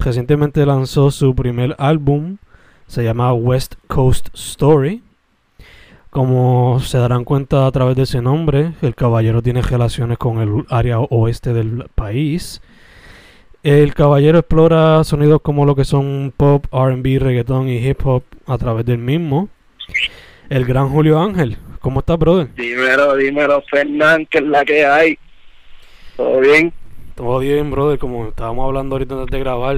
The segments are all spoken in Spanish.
recientemente lanzó su primer álbum, se llama West Coast Story. Como se darán cuenta a través de ese nombre, el caballero tiene relaciones con el área oeste del país. El caballero explora sonidos como lo que son pop, RB, reggaeton y hip hop a través del mismo. El gran Julio Ángel, ¿cómo estás, brother? Dímelo, dímelo, Fernán, que es la que hay. ¿Todo bien? Todo bien, brother, como estábamos hablando ahorita antes de grabar.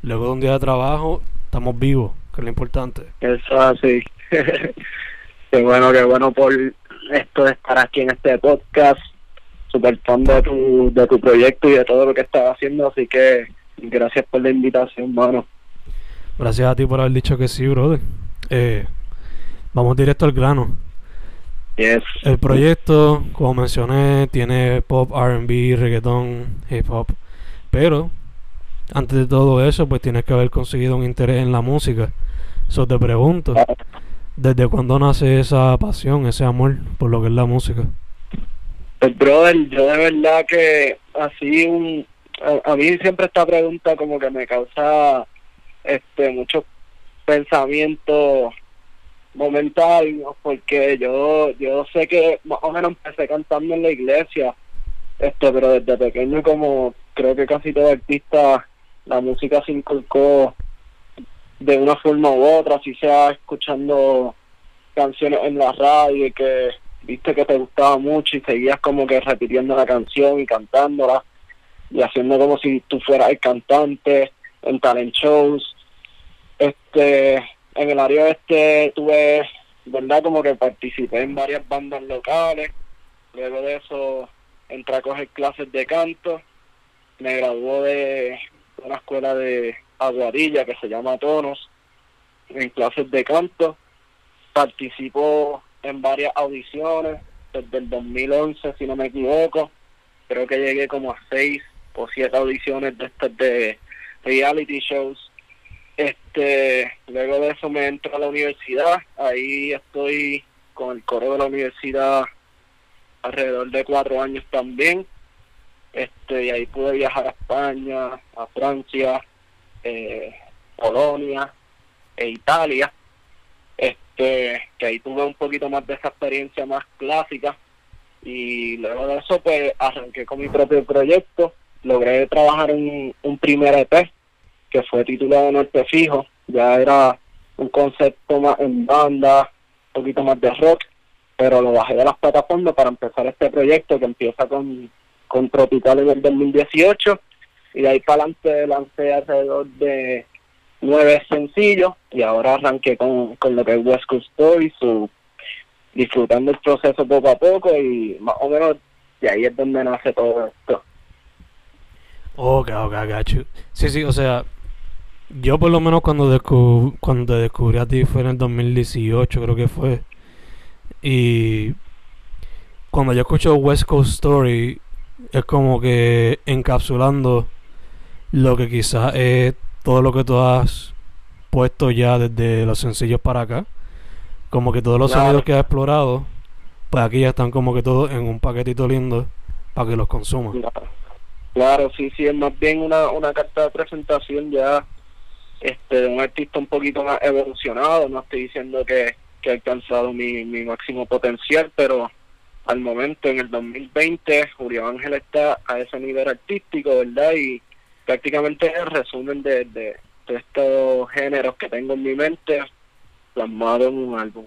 Luego de un día de trabajo, estamos vivos, que es lo importante. Eso así. qué bueno, qué bueno por esto de estar aquí en este podcast. Super fan de tu, de tu proyecto y de todo lo que estás haciendo, así que gracias por la invitación, mano. Gracias a ti por haber dicho que sí, brother. Eh, vamos directo al grano. Yes. El proyecto, como mencioné, tiene pop, RB, reggaeton, hip hop. Pero, antes de todo eso, pues tienes que haber conseguido un interés en la música. Eso te pregunto, ¿desde cuándo nace esa pasión, ese amor por lo que es la música? Pues, brother, yo de verdad que así un... A, a mí siempre esta pregunta como que me causa este muchos pensamientos momentáneos porque yo yo sé que más o menos empecé cantando en la iglesia este pero desde pequeño como creo que casi todo artista la música se inculcó de una forma u otra así sea escuchando canciones en la radio y que viste que te gustaba mucho y seguías como que repitiendo la canción y cantándola y haciendo como si tú fueras el cantante en talent shows. Este en el área este tuve verdad como que participé en varias bandas locales. Luego de eso entré a coger clases de canto. Me graduó de una escuela de Aguadilla que se llama Tonos en clases de canto. Participo en varias audiciones desde el 2011 si no me equivoco. Creo que llegué como a seis o siete audiciones de estas de reality shows este luego de eso me entro a la universidad. Ahí estoy con el coro de la universidad alrededor de cuatro años también. Este y ahí pude viajar a España a Francia eh, Polonia e Italia. Este que ahí tuve un poquito más de esa experiencia más clásica. Y luego de eso pues arranqué con mi propio proyecto. Logré trabajar en un primer EP que fue titulado Norte Fijo, ya era un concepto más en banda, un poquito más de rock, pero lo bajé de las plataformas para empezar este proyecto que empieza con, con Tropical en el 2018 y de ahí para adelante lancé alrededor de nueve sencillos y ahora arranqué con, con lo que es West Coast Story, su, disfrutando el proceso poco a poco y más o menos de ahí es donde nace todo esto. Ok, ok, gacho. Sí, sí, o sea, yo por lo menos cuando, descub cuando te descubrí a ti fue en el 2018, creo que fue. Y cuando yo escucho West Coast Story, es como que encapsulando lo que quizás es todo lo que tú has puesto ya desde los sencillos para acá. Como que todos los Claro. sonidos que has explorado, pues aquí ya están como que todos en un paquetito lindo para que los consumas. Claro, Claro, sí, sí, es más bien una, una carta de presentación ya este, un artista un poquito más evolucionado. No estoy diciendo que, que he alcanzado mi, mi máximo potencial, pero al momento, en el 2020, Julio Ángel está a ese nivel artístico, ¿verdad? Y prácticamente es el resumen de, de, de estos géneros que tengo en mi mente plasmado en un álbum.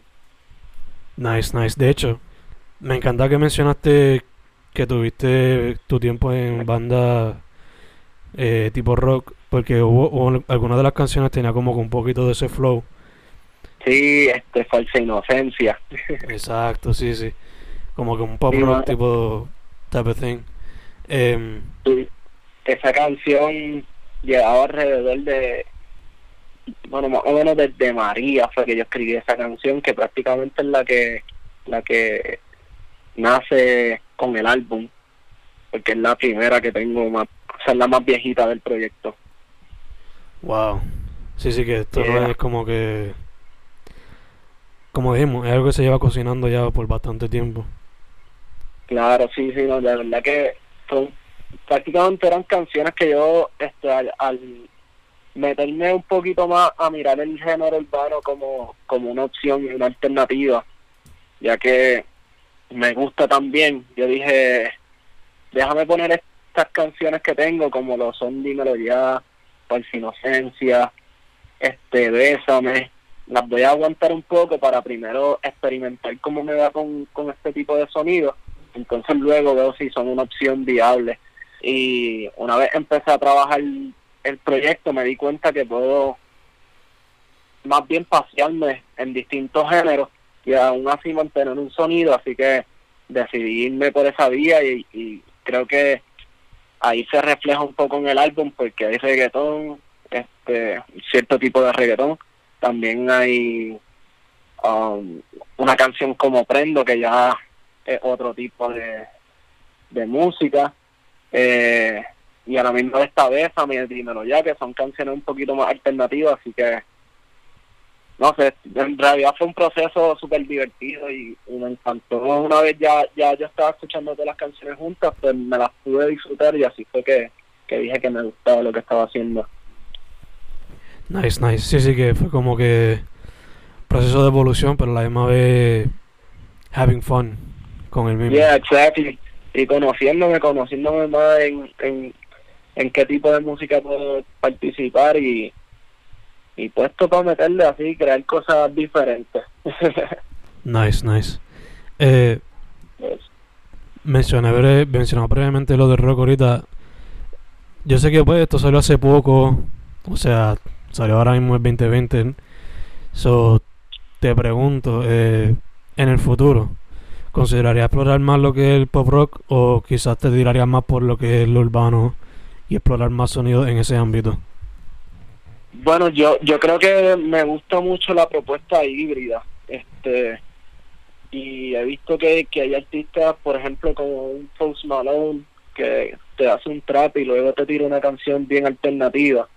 Nice, nice. De hecho, me encanta que mencionaste que tuviste tu tiempo en banda eh, tipo rock, porque hubo, hubo- algunas de las canciones tenía como que un poquito de ese flow. Sí, este, falsa inocencia. Exacto, sí, sí. Como que un pop Sí, rock tipo type of thing. Em, Sí. Esa canción llevaba alrededor de, bueno, más o menos desde María fue que yo escribí esa canción, que prácticamente es la que, la que nace con el álbum, porque es la primera que tengo más, o sea, es la más viejita del proyecto. Wow. Sí, sí, que esto Yeah. es como que... Como dijimos, es algo que se lleva cocinando ya por bastante tiempo. Claro, sí, sí, no, de verdad que son, prácticamente eran canciones que yo, este, al, al meterme un poquito más a mirar el género urbano como, como una opción y una alternativa, ya que me gusta también, yo dije, déjame poner estas canciones que tengo, como lo son Dímelo Ya, Falsa Inocencia, este, Bésame, las voy a aguantar un poco para primero experimentar cómo me va con, con este tipo de sonido. Entonces luego veo si son una opción viable. Y una vez empecé a trabajar el proyecto me di cuenta que puedo más bien pasearme en distintos géneros y aún así mantener un sonido. Así que decidí irme por esa vía y, y creo que ahí se refleja un poco en el álbum porque hay reggaetón este cierto tipo de reggaetón también hay um, una canción como Prendo que ya es otro tipo de, de música. Eh, y a la misma vez esta vez, a mi dímelo ya, que son canciones un poquito más alternativas, así que no sé, en realidad fue un proceso súper divertido y, y me encantó. Una vez ya, ya yo estaba escuchando todas las canciones juntas, pues me las pude disfrutar y así fue que, que dije que me gustaba lo que estaba haciendo. Nice, nice. Sí, sí, que fue como que proceso de evolución, pero a la misma vez having fun con el mismo. Yeah, exactly. Y conociéndome, conociéndome más en, en, en qué tipo de música puedo participar y, y puesto para meterle así, crear cosas diferentes. Nice, nice. Eh, Pues, mencioné, bre- mencionaba brevemente lo de rock ahorita. Yo sé que pues esto salió hace poco, o sea, salió ahora mismo el 2020. So, te pregunto, eh, en el futuro, ¿considerarías explorar más lo que es el pop rock o quizás te tirarías más por lo que es lo urbano y explorar más sonidos en ese ámbito? Bueno, yo yo creo que me gusta mucho la propuesta híbrida. este Y he visto que, que hay artistas, por ejemplo, como un Post Malone, que te hace un trap y luego te tira una canción bien alternativa.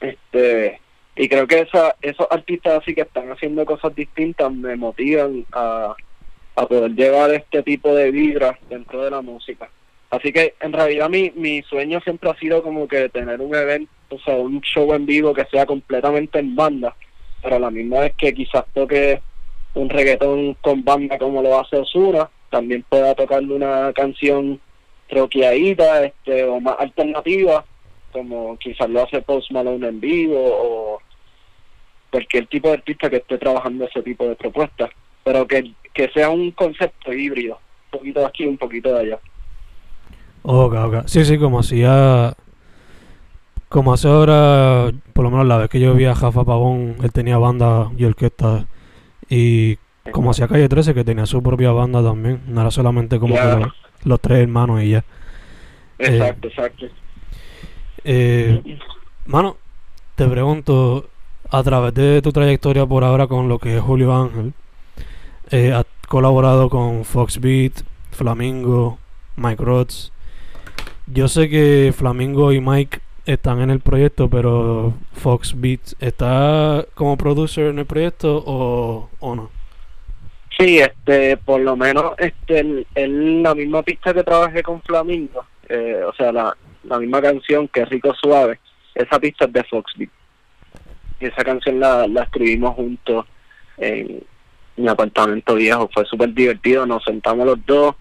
este y creo que esa, esos artistas así que están haciendo cosas distintas me motivan a, a poder llevar este tipo de vibras dentro de la música. Así que en realidad mi, mi sueño siempre ha sido como que tener un evento, o sea, un show en vivo que sea completamente en banda, pero a la misma vez que quizás toque un reggaetón con banda como lo hace Osuna, también pueda tocarle una canción rockeadita este, o más alternativa, como quizás lo hace Post Malone en vivo o cualquier tipo de artista que esté trabajando ese tipo de propuestas, pero que, que sea un concepto híbrido, un poquito de aquí un poquito de allá. Ok, ok. Sí, sí, como hacía. Como hace ahora, por lo menos la vez que yo vi a Jafa Pavón, él tenía banda y orquesta. Y como hacía Calle 13, que tenía su propia banda también. No era solamente como que los, los tres hermanos y ya. Exacto, exacto. Eh, mano, te pregunto, a través de tu trayectoria por ahora con lo que es Julio Ángel, eh, has colaborado con Fox Beat, Flamingo, Mike Rods. Yo sé que Flamingo y Mike están en el proyecto, pero Fox Beats está como producer en el proyecto o, o no? Sí, este, por lo menos este, en la misma pista que trabajé con Flamingo, eh, o sea, la, la misma canción que Rico Suave, esa pista es de Fox Beats. Y esa canción la, la escribimos juntos en mi apartamento viejo. Fue súper divertido, nos sentamos los dos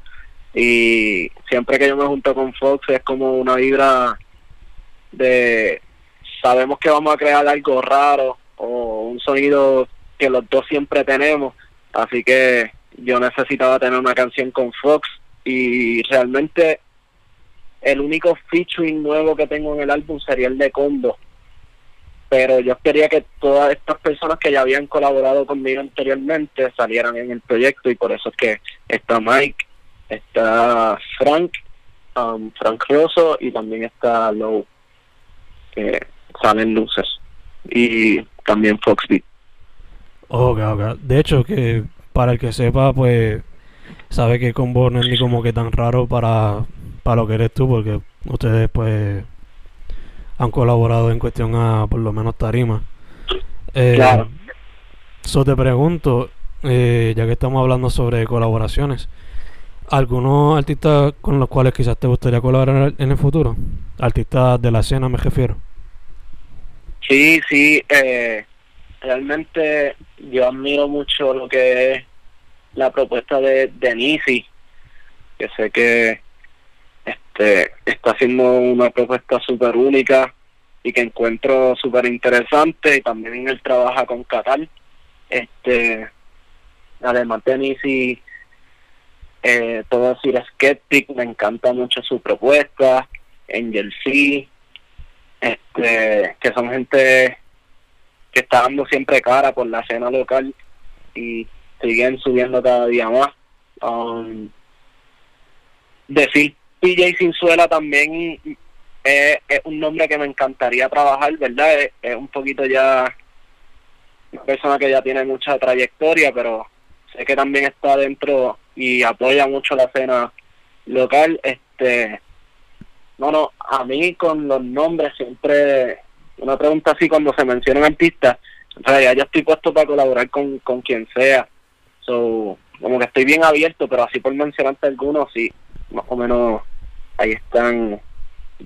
y siempre que yo me junto con Fox es como una vibra de sabemos que vamos a crear algo raro o un sonido que los dos siempre tenemos, así que yo necesitaba tener una canción con Fox y realmente el único featuring nuevo que tengo en el álbum sería el de Condo. Pero yo quería que todas estas personas que ya habían colaborado conmigo anteriormente salieran en el proyecto y por eso es que está Mike, está Frank, um, Frank Rosso y también está Low, que salen luces. Y también Foxbeat. Ok, ok. De hecho, que para el que sepa, pues sabe que Combo no es ni como que tan raro para, para lo que eres tú, porque ustedes pues han colaborado en cuestión a por lo menos tarima. Eh, Claro. So te pregunto, eh, ya que estamos hablando sobre colaboraciones, ¿algunos artistas con los cuales quizás te gustaría colaborar en el futuro? Artistas de la escena me refiero. Sí, sí, eh, realmente yo admiro mucho lo que es la propuesta de, de Nisi, que sé que este está haciendo una propuesta súper única y que encuentro súper interesante y también él trabaja con Qatar. Este, además de Nisi, eh, todo decir Skeptic, me encanta mucho su propuesta, Angel C, este, que son gente que está dando siempre cara por la escena local y siguen subiendo cada día más. Um, decir PJ Sinzuela también es, es un nombre que me encantaría trabajar, ¿verdad? Es, es un poquito ya una persona que ya tiene mucha trayectoria, pero sé que también está dentro y apoya mucho la escena local. Este, no, no, a mí con los nombres siempre, una pregunta así cuando se mencionan artistas, en realidad yo estoy puesto para colaborar con, con quien sea. So, como que estoy bien abierto, pero así por mencionarte algunos, sí, más o menos ahí están,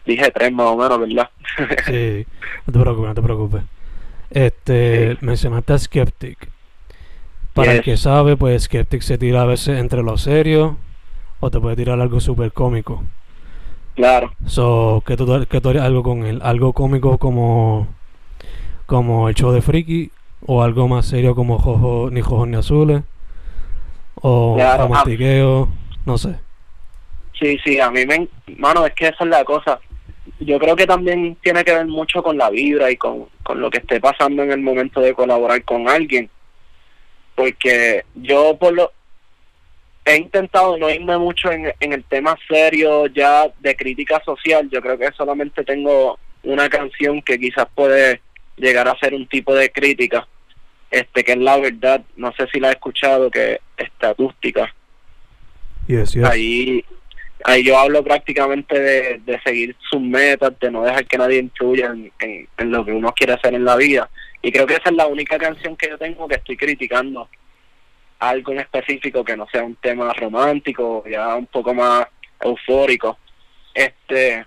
dije tres más o menos, ¿verdad? Sí, no te preocupes, no te preocupes. Este, mencionaste a Skeptic. Para el que sabe, pues Skeptic se tira a veces entre lo serio o te puede tirar algo súper cómico. claro. So, que tú, que tú harías algo con él, algo cómico como como el show de Friki o algo más serio como Jojo, ni Jojos ni Azules o Claro, no sé. Sí, sí, a mí me... Mano, es que esa es la cosa. Yo creo que también tiene que ver mucho con la vibra y con, con lo que esté pasando en el momento de colaborar con alguien. Porque yo por lo... He intentado no irme mucho en, en el tema serio ya de crítica social. Yo creo que solamente tengo una canción que quizás puede llegar a ser un tipo de crítica. Este, que es la verdad. No sé si la he escuchado, que está acústica Yes, yes. ahí ahí yo hablo prácticamente de, de seguir sus metas, de no dejar que nadie influya en, en, en lo que uno quiere hacer en la vida. Y creo que esa es la única canción que yo tengo que estoy criticando algo en específico que no sea un tema romántico, ya un poco más eufórico. Este,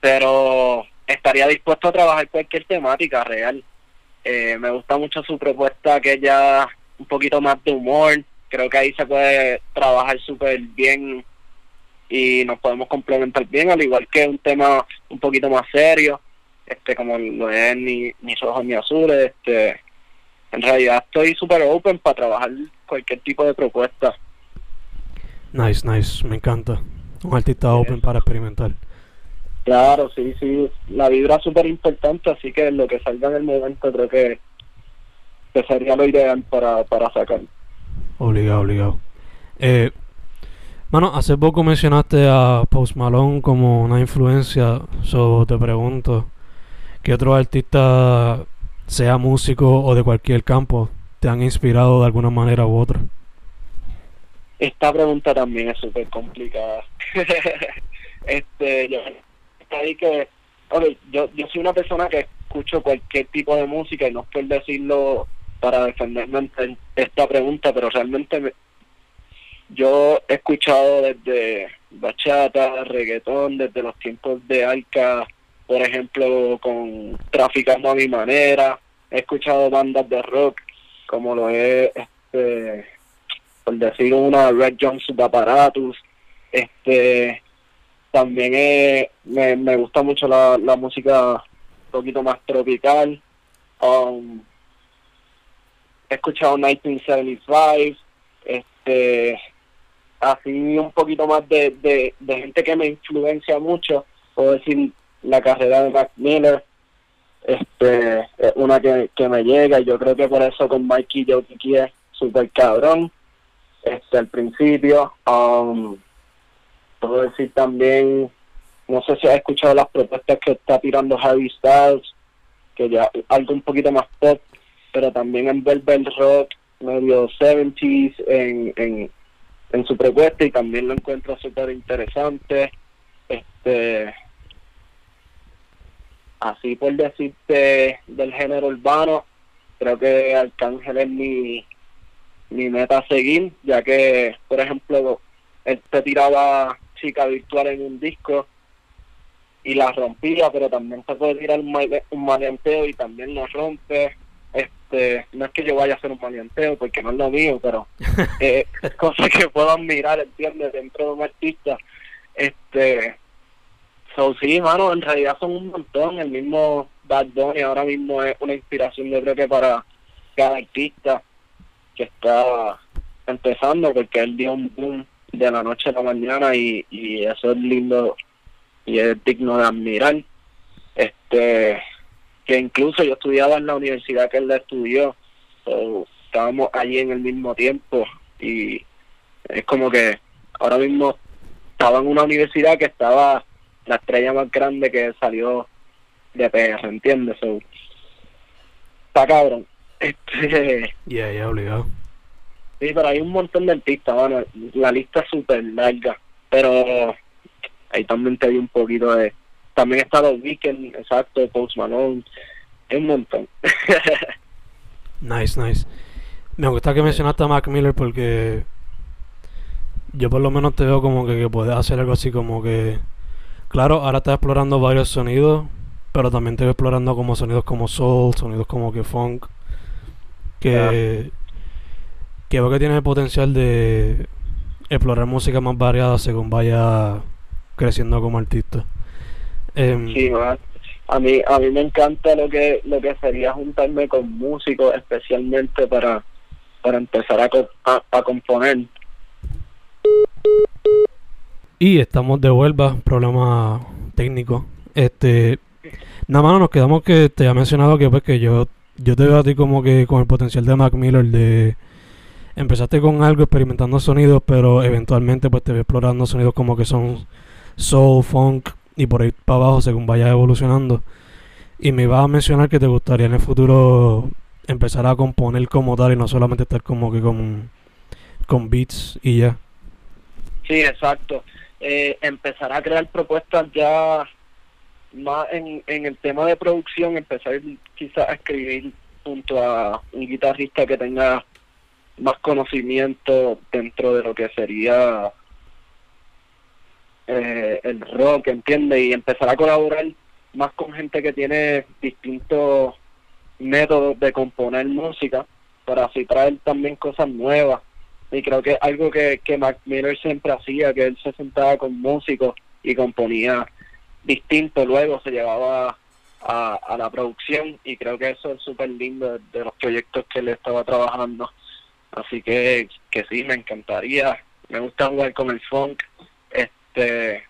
pero estaría dispuesto a trabajar cualquier temática real. Eh, me gusta mucho su propuesta que ya un poquito más de humor. Creo que ahí se puede trabajar súper bien y nos podemos complementar bien, al igual que un tema un poquito más serio, este como lo es ni, ni rojos ni azules. Este, en realidad estoy súper open para trabajar cualquier tipo de propuesta. Nice, nice, me encanta. Un artista open para experimentar. Claro, sí, sí, la vibra es súper importante, así que lo que salga en el momento creo que, que sería lo ideal para, para sacar. Obligado, obligado. Eh, mano, hace poco mencionaste a Post Malone como una influencia. So, te pregunto, ¿qué otros artistas, sea músico o de cualquier campo, te han inspirado de alguna manera u otra? Esta pregunta también es súper complicada. este, yo ahí que yo, yo soy una persona que escucho cualquier tipo de música y no es por decirlo para defenderme ante esta pregunta, pero realmente yo he escuchado desde bachata, reggaetón, desde los tiempos de Alca, por ejemplo, con Traficando a mi manera, he escuchado bandas de rock, como lo es, este, por decir una, Red Jones Apparatus, este, también me, me gusta mucho la, la música un poquito más tropical, um, he escuchado 1975, este, así un poquito más de, de, de gente que me influencia mucho, puedo decir la carrera de Mac Miller, este, es una que, que me llega y yo creo que por eso con Mikey yo es súper cabrón, este, al principio, um, puedo decir también, no sé si has escuchado las propuestas que está tirando Harry Styles, que ya algo un poquito más pop, pero también en Velvet Rock, medio 70s en, en, en su propuesta y también lo encuentro súper interesante. Este, así por decirte del género urbano, creo que Arcángel es mi, mi meta a seguir, ya que, por ejemplo, él te tiraba chica virtual en un disco y la rompía, pero también te puede tirar un, un maleanteo y también lo rompe. Este, no es que yo vaya a hacer un maleanteo porque no es lo mío, pero eh, es cosa que puedo admirar, ¿entiendes? Dentro de un artista. Este, so, sí, mano, en realidad son un montón. El mismo Bad Bunny ahora mismo es una inspiración, yo creo que para cada artista que está empezando, porque él dio un boom de la noche a la mañana y, y eso es lindo y es digno de admirar. Este, que incluso yo estudiaba en la universidad que él estudió, estábamos allí en el mismo tiempo y es como que ahora mismo estaba en una universidad que estaba la estrella más grande que salió de PR, ¿entiendes? está cabrón. Este, ya, ya, obligado. Sí, pero hay un montón de artistas, bueno, la lista es súper larga, pero ahí también te di un poquito de... También está los Weekend, exacto, Post Malone, es un montón. nice, nice. Me gusta que mencionaste a Mac Miller porque yo por lo menos te veo como que, que puedes hacer algo así como que... Claro, ahora estás explorando varios sonidos, pero también veo explorando como sonidos como soul, sonidos como que funk, que, que veo que tiene el potencial de explorar música más variada según vaya creciendo como artista. Em, sí, a mí a mí me encanta lo que lo que sería juntarme con músicos especialmente para para empezar a, a, componer. Y estamos de vuelta, problema técnico. Este, nada más nos quedamos que te ha mencionado que pues que yo yo te veo a ti como que con el potencial de Mac Miller de empezaste con algo experimentando sonidos, pero eventualmente pues te ves explorando sonidos como que son soul, funk y por ahí para abajo según vaya evolucionando. Y me ibas a mencionar que te gustaría en el futuro empezar a componer como tal y no solamente estar como que con, con beats y ya. Sí, exacto. Eh, empezar a crear propuestas ya más en, en el tema de producción, empezar quizás a escribir junto a un guitarrista que tenga más conocimiento dentro de lo que sería eh, el rock, entiende, y empezar a colaborar más con gente que tiene distintos métodos de componer música para así traer también cosas nuevas. Y creo que algo que, que Mac Miller siempre hacía, que él se sentaba con músicos y componía distinto, luego se llevaba a, a la producción y creo que eso es súper lindo de, los proyectos que él estaba trabajando. Así que, que sí, me encantaría. Me gusta jugar con el funk. Este,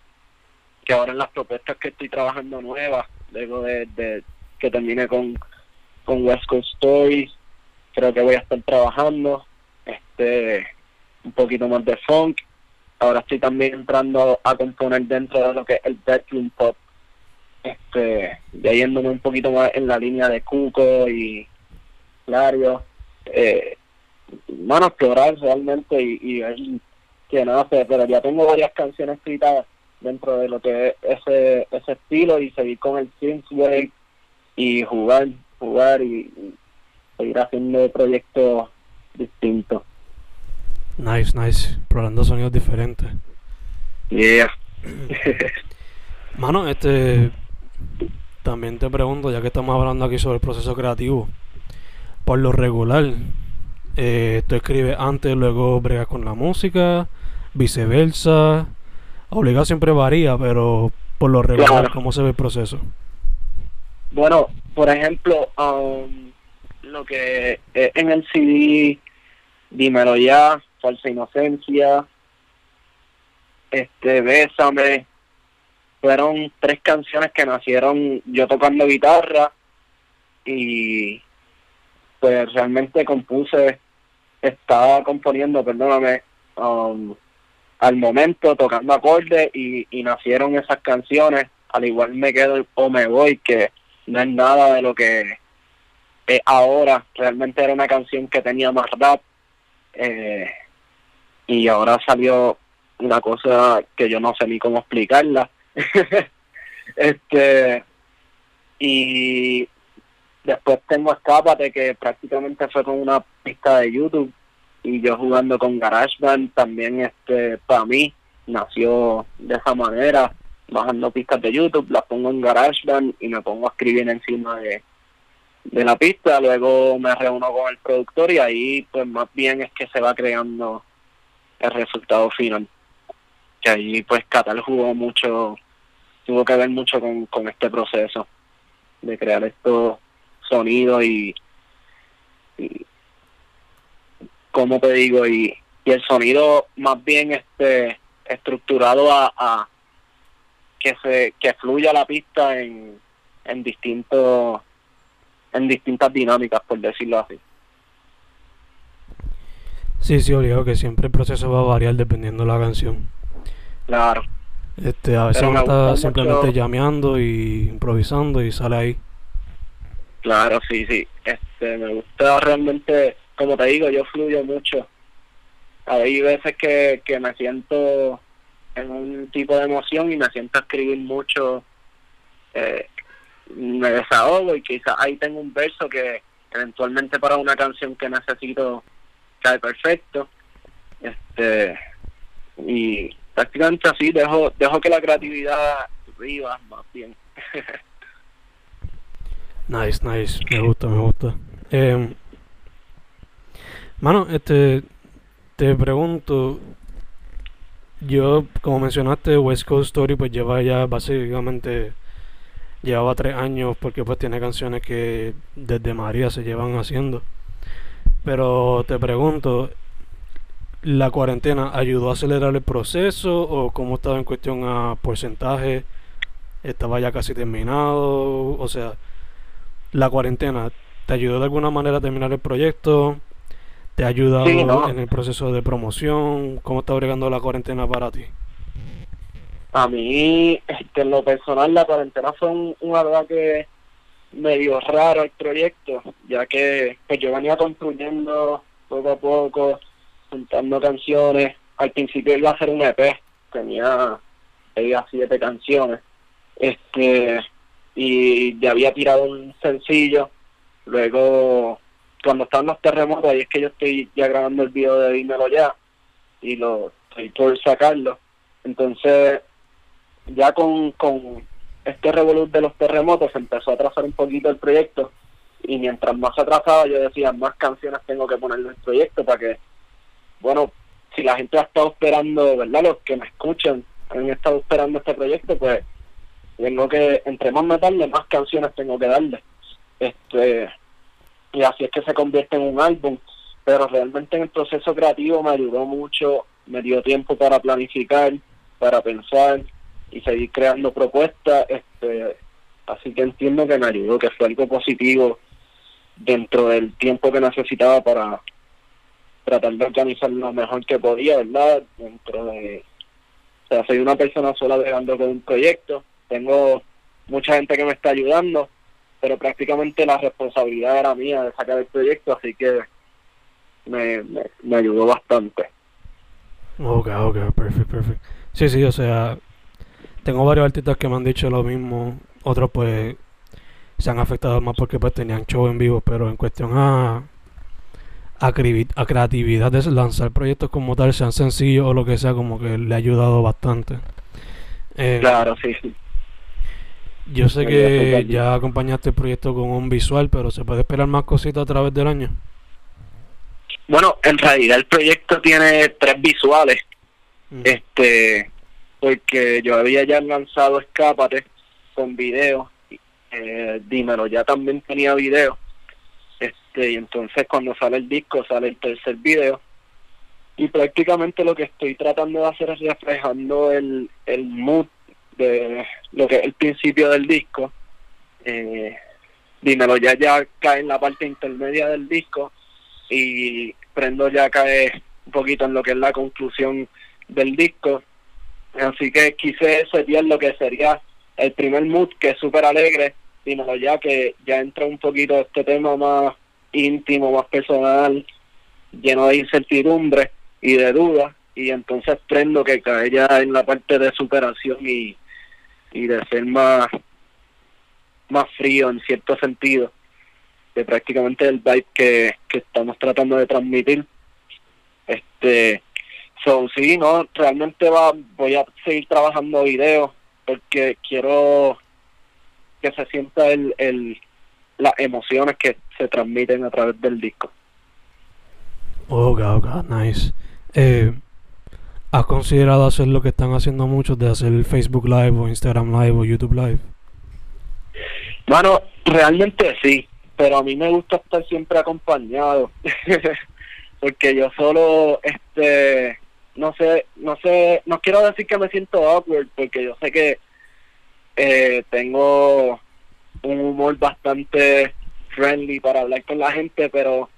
que ahora en las propuestas que estoy trabajando nuevas, luego de, de que termine con, con West Coast Stories, creo que voy a estar trabajando este un poquito más de funk. Ahora estoy también entrando a componer dentro de lo que es el bedroom pop, este, yéndome un poquito más en la línea de Cuco y Lario. Eh, a explorar realmente y, ver que nada, pero ya tengo varias canciones escritas dentro de lo que es ese, ese estilo y seguir con el synthwave y jugar, jugar y seguir haciendo proyectos distintos. Nice, nice. Probando sonidos diferentes. Yeah. Mano, este. También te pregunto, ya que estamos hablando aquí sobre el proceso creativo. Por lo regular, eh, tú escribes antes, luego bregas con la música, viceversa. Obligado siempre varía, pero por lo regular, Claro. ¿cómo se ve el proceso? Bueno, por ejemplo, um, lo que eh, en el CD, Dímelo ya, Falsa Inocencia, este, Bésame, fueron tres canciones que nacieron yo tocando guitarra y pues realmente compuse, estaba componiendo, perdóname, um, al momento tocando acordes y, y nacieron esas canciones, al igual me quedo O Me Voy, que no es nada de lo que es ahora, realmente era una canción que tenía más rap eh, y ahora salió una cosa que yo no sé ni cómo explicarla. este y después tengo Escápate que prácticamente fue con una pista de YouTube y yo jugando con GarageBand también este para mí nació de esa manera bajando pistas de YouTube las pongo en GarageBand y me pongo a escribir encima de de la pista luego me reúno con el productor y ahí pues más bien es que se va creando el resultado final. Que ahí pues Catal jugó mucho tuvo que ver mucho con, con este proceso de crear estos sonidos y, y como te digo y, y el sonido más bien este estructurado a, a que se que fluya la pista en, en distintos en distintas dinámicas por decirlo así Sí, sí, obligado que siempre el proceso va a variar dependiendo de la canción. claro Este, a veces uno está simplemente mucho- llameando y improvisando y sale ahí. Claro, sí, sí. Este, me gusta realmente, como te digo, yo fluyo mucho. Hay veces que, que me siento en un tipo de emoción y me siento a escribir mucho. Eh, me desahogo y quizás ahí tengo un verso que eventualmente para una canción que necesito cae perfecto. Este, y prácticamente así dejo, dejo que la creatividad viva más bien. Nice, nice. Me gusta, me gusta. Eh, mano, este, te pregunto, yo, como mencionaste, West Coast Story, pues lleva ya básicamente, llevaba tres años porque pues tiene canciones que desde María se llevan haciendo. Pero te pregunto, ¿la cuarentena ayudó a acelerar el proceso o cómo estaba en cuestión a porcentaje? ¿Estaba ya casi terminado? O sea la cuarentena te ayudó de alguna manera a terminar el proyecto, te ha ayudado Sí, no. en el proceso de promoción, cómo está bregando la cuarentena para ti. A mí, este, en lo personal, la cuarentena fue un, un ataque medio raro al proyecto, ya que pues, yo venía construyendo poco a poco, juntando canciones. Al principio iba a hacer un EP, tenía tenía siete canciones. Este, y ya había tirado un sencillo. Luego, cuando estaban los terremotos, ahí es que yo estoy ya grabando el video de Dímelo Ya y lo estoy por sacarlo. Entonces, ya con, con este revolut de los terremotos se empezó a atrasar un poquito el proyecto y mientras más se atrasaba yo decía más canciones tengo que ponerle en el proyecto para que bueno si la gente ha estado esperando verdad los que me escuchan han estado esperando este proyecto pues tengo que entre más me tarde más canciones tengo que darle. Este y así es que se convierte en un álbum pero realmente en el proceso creativo me ayudó mucho me dio tiempo para planificar para pensar y seguir creando propuestas este así que entiendo que me ayudó que fue algo positivo dentro del tiempo que necesitaba para tratar de organizar lo mejor que podía verdad dentro de o sea soy una persona sola bregando con un proyecto tengo mucha gente que me está ayudando pero prácticamente la responsabilidad era mía de sacar el proyecto así que me, me, me ayudó bastante Ok, ok, perfecto, perfecto. Sí, sí, o sea, tengo varios artistas que me han dicho lo mismo, otros pues se han afectado más porque pues tenían show en vivo, pero en cuestión a, a, a creatividad de lanzar proyectos como tal, sean sencillos o lo que sea, como que le ha ayudado bastante. Eh, claro, sí, sí. Yo sé que ya acompañaste el proyecto con un visual, pero ¿se puede esperar más cositas a través del año? Bueno, en realidad el proyecto tiene tres visuales. Este, porque yo había ya lanzado Escápate con video. Eh, dímelo, ya también tenía video. Este, y entonces cuando sale el disco sale el tercer video. Y prácticamente lo que estoy tratando de hacer es reflejando el, el mood de lo que es el principio del disco. Eh, dímelo, ya ya cae en la parte intermedia del disco y Prendo ya cae un poquito en lo que es la conclusión del disco. Así que quise setear lo que sería el primer mood, que es súper alegre, dímelo ya que ya entra un poquito este tema más íntimo, más personal, lleno de incertidumbre y de dudas, y entonces prendo que cae ya en la parte de superación y, y de ser más, más frío en cierto sentido, de prácticamente el vibe que, que estamos tratando de transmitir. Este, so, sí, no, realmente va, voy a seguir trabajando videos porque quiero que se sienta el, el, las emociones que se transmiten a través del disco. Oh, God, God, nice. Eh, ¿Has considerado hacer lo que están haciendo muchos de hacer Facebook Live o Instagram Live o YouTube Live? Bueno, realmente sí, pero a mí me gusta estar siempre acompañado, porque yo solo, este, no sé, no sé, no quiero decir que me siento awkward, porque yo sé que eh, tengo un humor bastante friendly para hablar con la gente, pero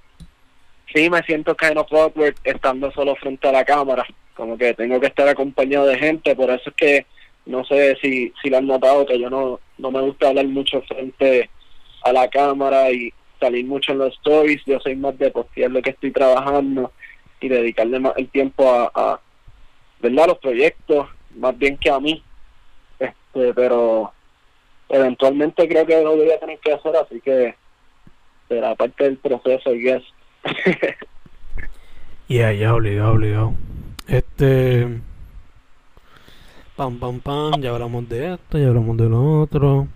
sí me siento kind of awkward estando solo frente a la cámara, como que tengo que estar acompañado de gente, por eso es que no sé si, si lo han notado que yo no, no me gusta hablar mucho frente a la cámara y salir mucho en los stories, yo soy más de postear lo que estoy trabajando y dedicarle más el tiempo a, ¿verdad? los proyectos, más bien que a mí. Este, pero eventualmente creo que lo voy a tener que hacer, así que será parte del proceso, I guess. yeah, ya, obligado, obligado. Este. Pam, pam, pam, ya hablamos de esto, ya hablamos de lo otro.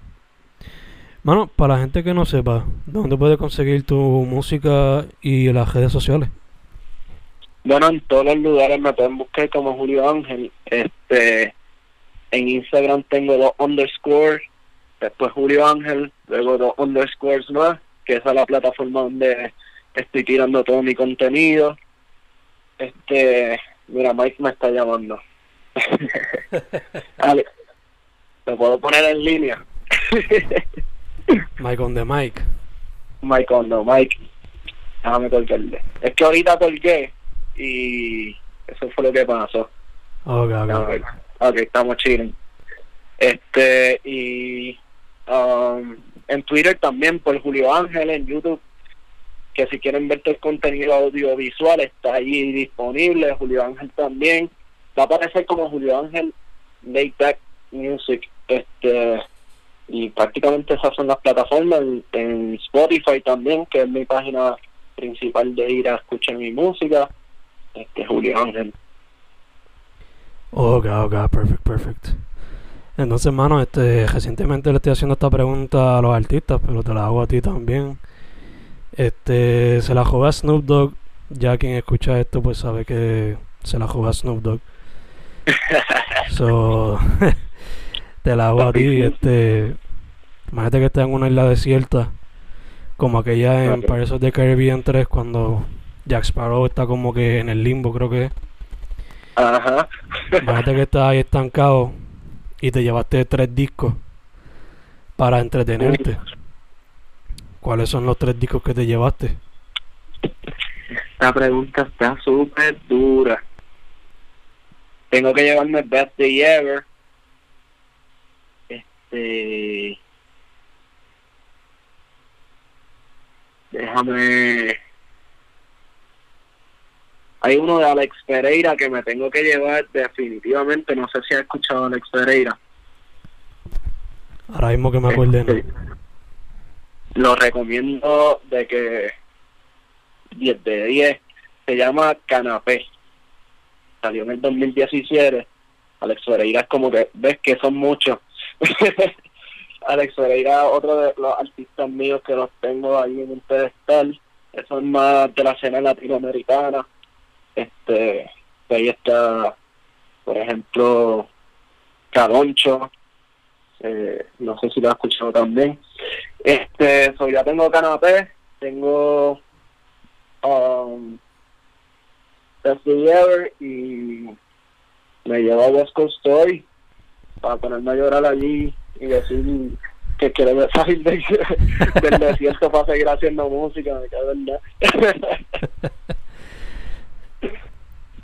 Mano, para la gente que no sepa, ¿dónde puede conseguir tu música y las redes sociales? Bueno, en todos los lugares me pueden buscar como Julio Ángel. Este, en Instagram tengo dos underscores, después Julio Ángel, luego dos underscores más, que esa es la plataforma donde estoy tirando todo mi contenido. Este, mira, Mike me está llamando. Vale. ¿Te puedo poner en línea? Mike on the mic. Mike on the mic. Déjame colgarle. Es que ahorita colgué y eso fue lo que pasó. Ok, ok. Ok, estamos chilling. Este, y um, en Twitter también por Julio Ángel, en YouTube, que si quieren ver todo el contenido audiovisual está ahí disponible. Julio Ángel también. Va a aparecer como Julio Ángel Late Back Music. Este, y prácticamente esas son las plataformas en, Spotify también que es mi página principal de ir a escuchar mi música este Julio Ángel. Ok ok perfect perfect. Entonces mano este recientemente le estoy haciendo esta pregunta a los artistas pero te la hago a ti también. Este se la juega a Snoop Dogg. Ya quien escucha esto pues sabe que se la juega a Snoop Dogg. So te la hago a ti, este. Imagínate que estés en una isla desierta, como aquella en Pirates of the Caribbean 3, cuando Jack Sparrow está como que en el limbo, creo que Ajá. Imagínate que estás ahí estancado y te llevaste tres discos para entretenerte. ¿Cuáles son los tres discos que te llevaste? Esta pregunta está súper dura. Tengo que llevarme Best Day Ever este déjame hay uno de Alex Pereira que me tengo que llevar definitivamente no sé si has escuchado a Alex Pereira Ahora mismo que me acuerde, Este, Lo recomiendo de que 10 de 10 se llama Canapé. Salió en el 2017. Alex Ferreira es como que ves que son muchos. Alex Ferreira, otro de los artistas míos que los tengo ahí en un pedestal. Eso es más de la escena latinoamericana. Este, ahí está, por ejemplo, Caloncho. Eh, no sé si lo has escuchado también. Este, so ya tengo canapé, tengo um, Best Day y me llevo a West Coast Story para ponerme a llorar allí y decir que quiero salir de, del desierto para seguir haciendo música, me cago.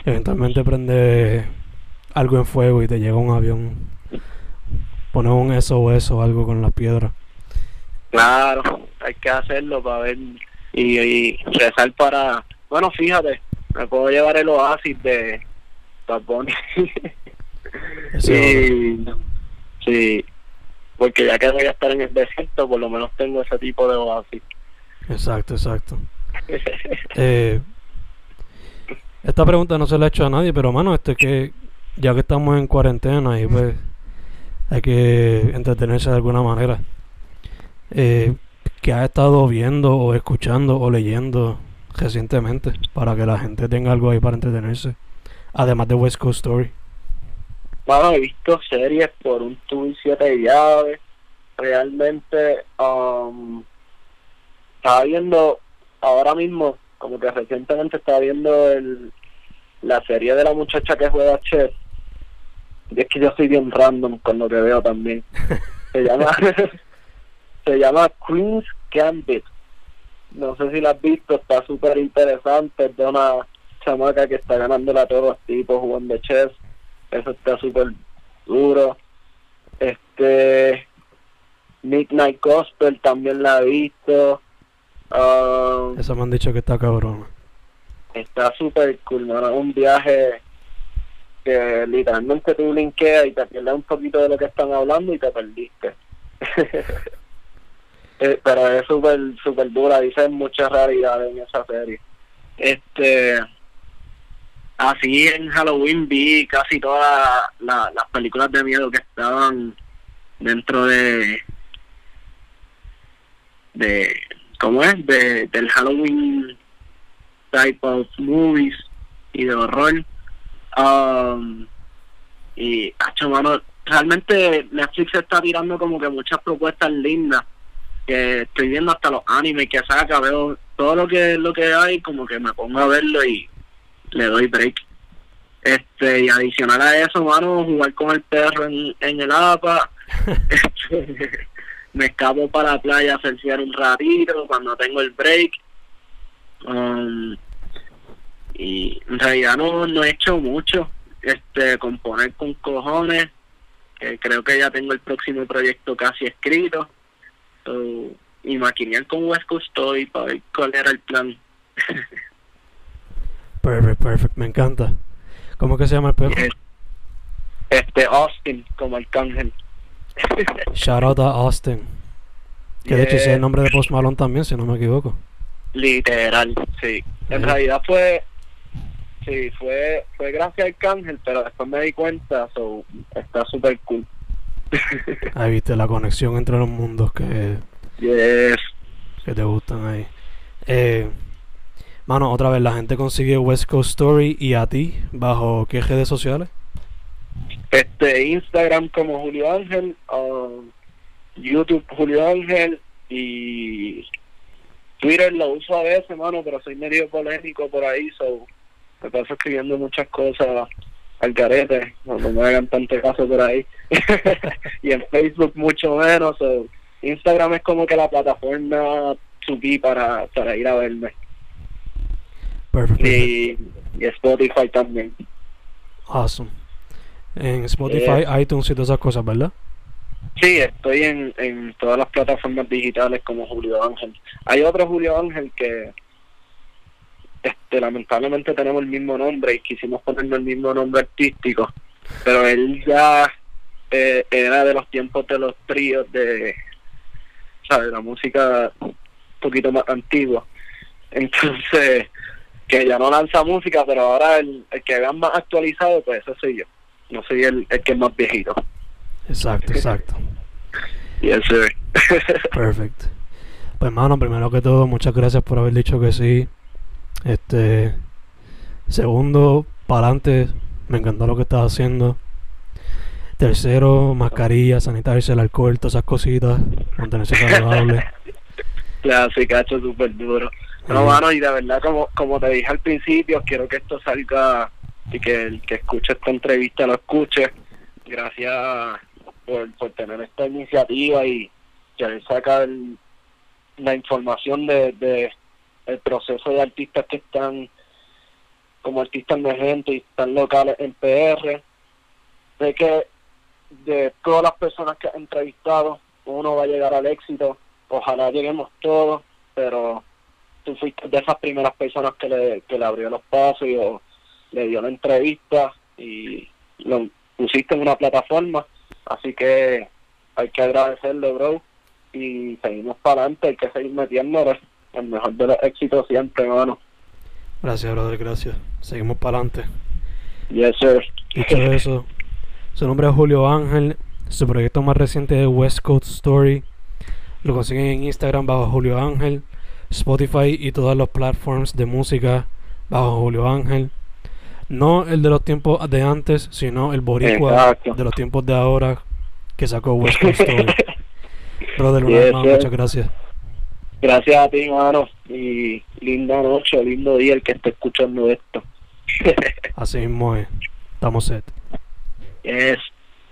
Eventualmente prende algo en fuego y te llega un avión. Pones un SOS o algo con la piedra. Claro, hay que hacerlo para ver y, y rezar para... Bueno, fíjate, me puedo llevar el oasis de Bad Bunny. Y, sí, porque ya que voy a estar en el desierto, por lo menos tengo ese tipo de oasis. Exacto, exacto. Eh, esta pregunta no se la he hecho a nadie, pero mano, este que ya que estamos en cuarentena y pues hay que entretenerse de alguna manera. Eh, ¿Qué has estado viendo o escuchando o leyendo recientemente para que la gente tenga algo ahí para entretenerse? Además de West Coast Story. Bueno, he visto series por un tubo y siete llaves. Realmente, um, estaba viendo ahora mismo, como que recientemente estaba viendo el, la serie de la muchacha que juega chess. Y es que yo soy bien random con lo que veo también. Se llama, se llama Queen's Gambit. No sé si la has visto, está súper interesante. Es de una chamaca que está ganándole a todos los tipos jugando chess. Eso está súper duro. Este. Midnight Gospel también la he visto. Um, Eso me han dicho que está cabrón. Está súper cool, mano. Un viaje que literalmente tú linkeas y te pierdes un poquito de lo que están hablando y te perdiste. Eh, Pero es súper, súper dura, dicen muchas realidades en esa serie. Este. Así en Halloween vi casi todas la- las películas de miedo que estaban dentro de. de. ¿Cómo es? De, del Halloween type of movies y de horror. Um, y, hacho, mano, realmente Netflix está tirando como que muchas propuestas lindas. Que estoy viendo hasta los animes que saca, veo todo lo que lo que hay, como que me pongo a verlo y le doy break. Este, y adicional a eso, mano, jugar con el perro en, en el APA. Este, me escapo para la playa a surfear un ratito cuando tengo el break. Um, y en realidad no, no he hecho mucho. Este, componer con cojones. que creo que ya tengo el próximo proyecto casi escrito. So, y maquinear con West Coast Story para ver cuál era el plan. Perfect, perfect, me encanta. ¿Cómo que se llama el perro? Este, Austin, como Arcángel. Shout out a Austin. Que de hecho ese es el nombre de Post Malone también, si no me equivoco. Literal, sí. En realidad fue, sí, fue, fue gracias a Arcángel, pero después me di cuenta, so, está súper cool. Ahí viste la conexión entre los mundos que, yes. que te gustan ahí. Eh, mano, otra vez, la gente consigue West Coast Story y a ti, ¿bajo qué redes sociales? Este, Instagram como Julio Ángel, um, YouTube Julio Ángel y Twitter lo uso a veces, mano, pero soy medio polémico por ahí, so me paso escribiendo muchas cosas al carete, no, no me hagan tanto caso por ahí. y en Facebook mucho menos, so Instagram es como que la plataforma subí para, para ir a verme. Perfect. Y, y Spotify también. Awesome. En Spotify, iTunes y todas esas cosas, ¿verdad? Sí, estoy en, en todas las plataformas digitales como Julio Ángel. Hay otro Julio Ángel que este lamentablemente tenemos el mismo nombre y quisimos ponerle el mismo nombre artístico, pero él ya eh, era de los tiempos de los tríos de, ¿sabes? La música un poquito más antigua. Entonces, que ya no lanza música, pero ahora el, el que vean más actualizado, pues ese soy yo. No soy el, el que es más viejito. Exacto, exacto. Yes, sir. Perfecto. Pues hermano, primero que todo, muchas gracias por haber dicho que sí. Este, segundo, para adelante, me encantó lo que estás haciendo. Tercero, mascarilla, sanitarios, el alcohol, todas esas cositas, mantenerse saludable. Claro, cacho, súper duro. No, mano, y de verdad, como, como te dije al principio, quiero que esto salga y que el que escuche esta entrevista lo escuche. Gracias por, por tener esta iniciativa y querer sacar la información de, de el proceso de artistas que están como artistas emergentes y están locales en PR. Sé que de todas las personas que he entrevistado, uno va a llegar al éxito. Ojalá lleguemos todos, pero tú fuiste de esas primeras personas que le, que le abrió los pasos y o le dio la entrevista y lo pusiste en una plataforma. Así que hay que agradecerle, bro. Y seguimos para adelante, hay que seguir metiéndole. El mejor de los éxitos siempre, hermano. Gracias, brother, gracias. Seguimos para adelante. Yes, sir. Dicho eso, su nombre es Julio Ángel. Su proyecto más reciente es West Coast Story. Lo consiguen en Instagram bajo Julio Ángel, Spotify y todas las platforms de música bajo Julio Ángel. No el de los tiempos de antes, sino el boricua Exacto. de los tiempos de ahora que sacó West Coast Story. Brother, una Yes, vez más, sir. muchas gracias. Gracias a ti, hermano. Y linda noche, lindo día el que esté escuchando esto. Así mismo es. Estamos set. yes.